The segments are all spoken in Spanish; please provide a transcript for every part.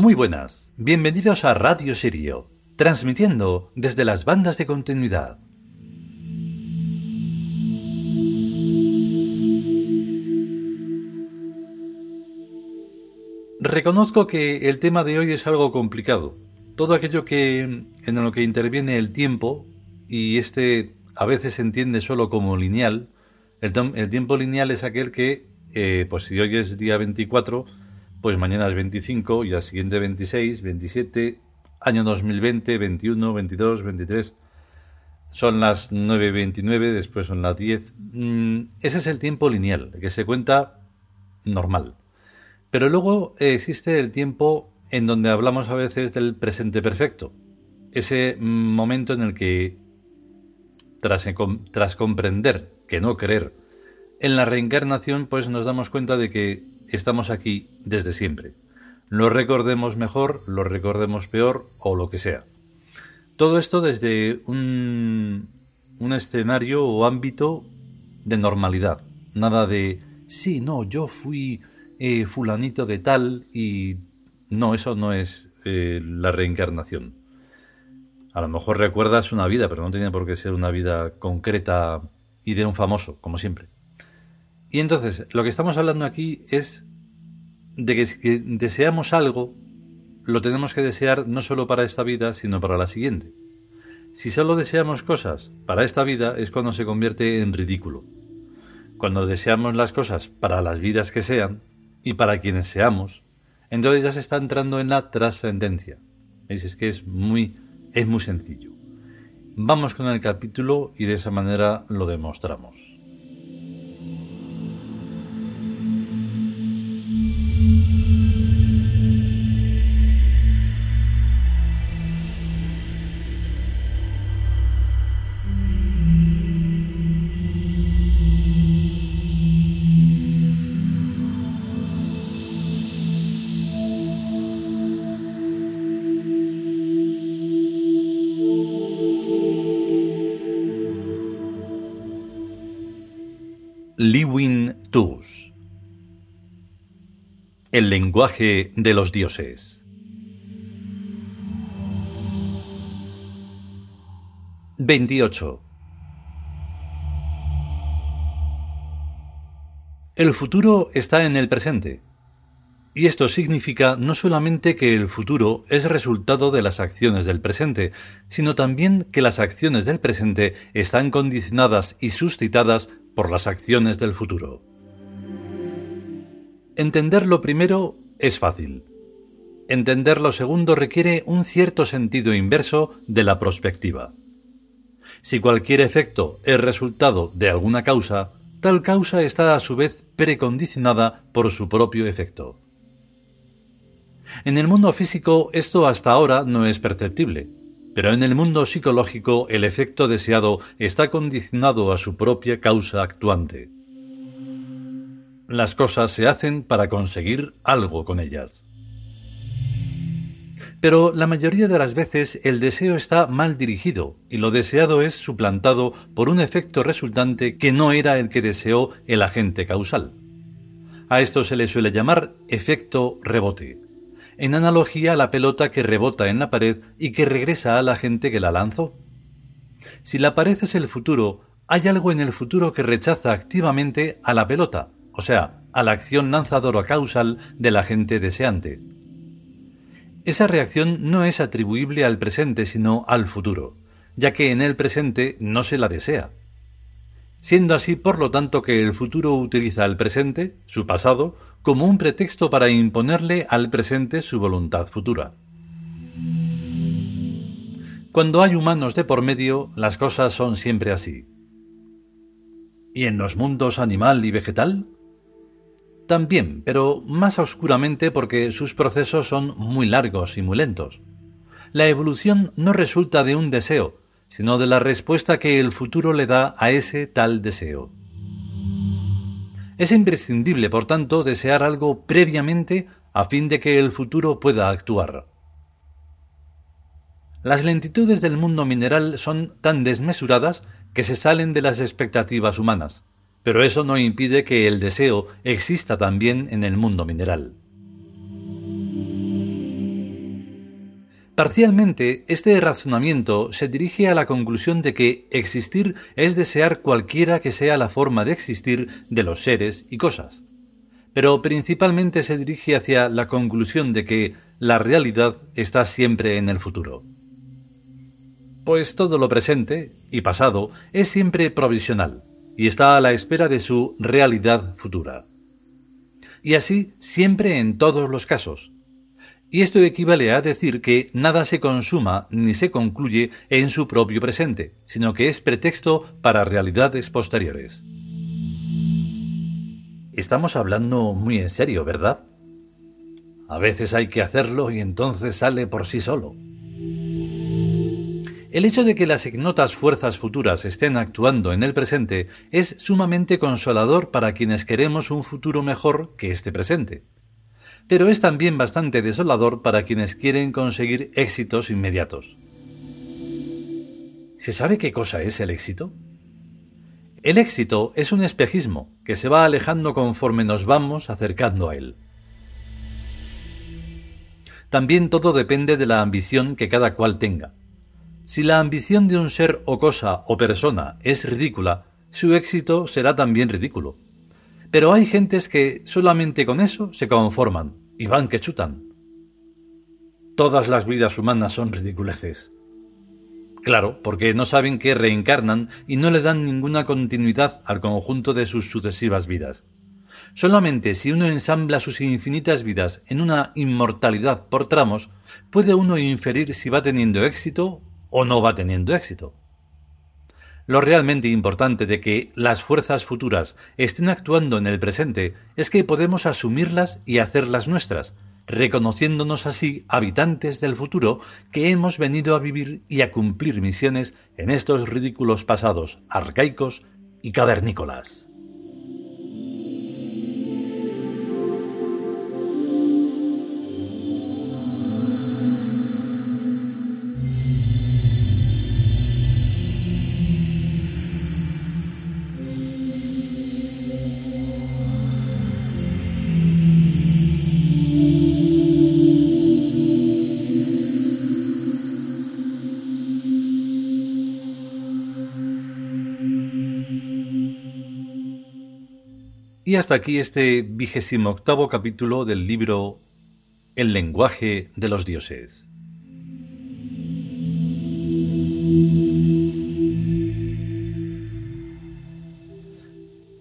Muy buenas, bienvenidos a Radio Sirio, transmitiendo desde las bandas de continuidad. Reconozco que el tema de hoy es algo complicado. Todo aquello que en lo que interviene el tiempo, y este a veces se entiende solo como lineal, el, tiempo lineal es aquel que, eh, pues si hoy es día 24, pues mañana es 25 y al siguiente 26, 27, año 2020, 21, 22, 23. Son las 9.29, después son las 10. Mm, ese es el tiempo lineal, que se cuenta normal. Pero luego existe el tiempo en donde hablamos a veces del presente perfecto. Ese momento en el que, tras, tras comprender que no creer en la reencarnación, pues nos damos cuenta de que estamos aquí desde siempre. Lo recordemos mejor, lo recordemos peor o lo que sea. Todo esto desde un, escenario o ámbito de normalidad. Nada de, sí, no, yo fui eh, fulanito de tal y no, eso no es eh, la reencarnación. A lo mejor recuerdas una vida, pero no tiene por qué ser una vida concreta y de un famoso, como siempre. Y entonces, lo que estamos hablando aquí es de que si deseamos algo, lo tenemos que desear no solo para esta vida, sino para la siguiente. Si solo deseamos cosas para esta vida es cuando se convierte en ridículo. Cuando deseamos las cosas para las vidas que sean y para quienes seamos, entonces ya se está entrando en la trascendencia. Es que es muy, es muy sencillo. Vamos con el capítulo y de esa manera lo demostramos. Liwin Tus. El lenguaje de los dioses. 28 El futuro está en el presente. Y esto significa no solamente que el futuro es resultado de las acciones del presente, sino también que las acciones del presente están condicionadas y suscitadas por las acciones del futuro. Entender lo primero es fácil. Entender lo segundo requiere un cierto sentido inverso de la prospectiva. Si cualquier efecto es resultado de alguna causa, tal causa está a su vez precondicionada por su propio efecto. En el mundo físico esto hasta ahora no es perceptible, pero en el mundo psicológico el efecto deseado está condicionado a su propia causa actuante. Las cosas se hacen para conseguir algo con ellas. Pero la mayoría de las veces el deseo está mal dirigido y lo deseado es suplantado por un efecto resultante que no era el que deseó el agente causal. A esto se le suele llamar efecto rebote en analogía a la pelota que rebota en la pared y que regresa a la gente que la lanzó. Si la pared es el futuro, hay algo en el futuro que rechaza activamente a la pelota, o sea, a la acción lanzadora causal de la gente deseante. Esa reacción no es atribuible al presente, sino al futuro, ya que en el presente no se la desea. Siendo así, por lo tanto, que el futuro utiliza el presente, su pasado, como un pretexto para imponerle al presente su voluntad futura. Cuando hay humanos de por medio, las cosas son siempre así. ¿Y en los mundos animal y vegetal? También, pero más oscuramente porque sus procesos son muy largos y muy lentos. La evolución no resulta de un deseo, sino de la respuesta que el futuro le da a ese tal deseo. Es imprescindible, por tanto, desear algo previamente a fin de que el futuro pueda actuar. Las lentitudes del mundo mineral son tan desmesuradas que se salen de las expectativas humanas, pero eso no impide que el deseo exista también en el mundo mineral. Parcialmente, este razonamiento se dirige a la conclusión de que existir es desear cualquiera que sea la forma de existir de los seres y cosas. Pero principalmente se dirige hacia la conclusión de que la realidad está siempre en el futuro. Pues todo lo presente y pasado es siempre provisional y está a la espera de su realidad futura. Y así siempre en todos los casos, y esto equivale a decir que nada se consuma ni se concluye en su propio presente, sino que es pretexto para realidades posteriores. Estamos hablando muy en serio, ¿verdad? A veces hay que hacerlo y entonces sale por sí solo. El hecho de que las ignotas fuerzas futuras estén actuando en el presente es sumamente consolador para quienes queremos un futuro mejor que este presente pero es también bastante desolador para quienes quieren conseguir éxitos inmediatos. ¿Se sabe qué cosa es el éxito? El éxito es un espejismo que se va alejando conforme nos vamos acercando a él. También todo depende de la ambición que cada cual tenga. Si la ambición de un ser o cosa o persona es ridícula, su éxito será también ridículo. Pero hay gentes que solamente con eso se conforman y van que chutan. Todas las vidas humanas son ridiculeces. Claro, porque no saben que reencarnan y no le dan ninguna continuidad al conjunto de sus sucesivas vidas. Solamente si uno ensambla sus infinitas vidas en una inmortalidad por tramos, puede uno inferir si va teniendo éxito o no va teniendo éxito. Lo realmente importante de que las fuerzas futuras estén actuando en el presente es que podemos asumirlas y hacerlas nuestras, reconociéndonos así habitantes del futuro que hemos venido a vivir y a cumplir misiones en estos ridículos pasados arcaicos y cavernícolas. Y hasta aquí este vigésimo octavo capítulo del libro El lenguaje de los dioses.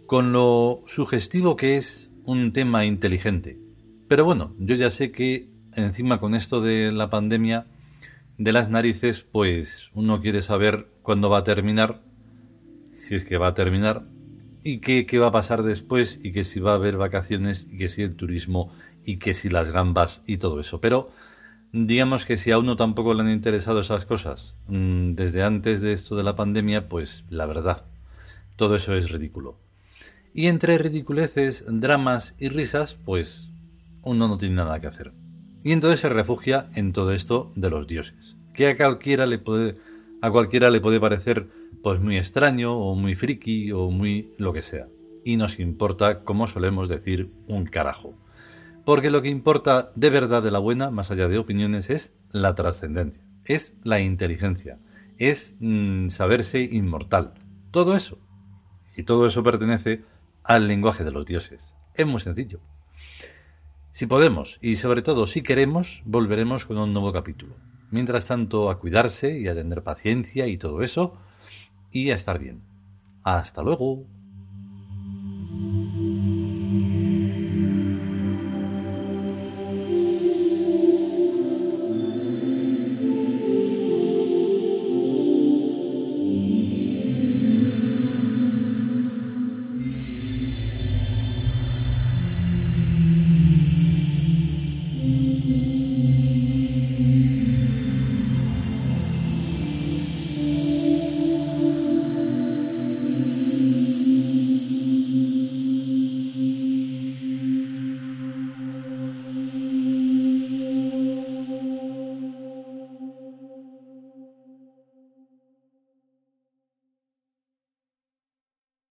Con lo sugestivo que es un tema inteligente. Pero bueno, yo ya sé que encima con esto de la pandemia de las narices, pues uno quiere saber cuándo va a terminar, si es que va a terminar, y qué, qué va a pasar después y que si va a haber vacaciones y que si el turismo y que si las gambas y todo eso. Pero digamos que si a uno tampoco le han interesado esas cosas mm, desde antes de esto de la pandemia, pues la verdad, todo eso es ridículo. Y entre ridiculeces, dramas y risas, pues uno no tiene nada que hacer. Y entonces se refugia en todo esto de los dioses, que a cualquiera le puede, a cualquiera le puede parecer pues muy extraño o muy friki o muy lo que sea. Y nos importa, como solemos decir, un carajo. Porque lo que importa de verdad de la buena, más allá de opiniones, es la trascendencia, es la inteligencia, es mm, saberse inmortal. Todo eso. Y todo eso pertenece al lenguaje de los dioses. Es muy sencillo. Si podemos, y sobre todo si queremos, volveremos con un nuevo capítulo. Mientras tanto, a cuidarse y a tener paciencia y todo eso, y a estar bien. Hasta luego.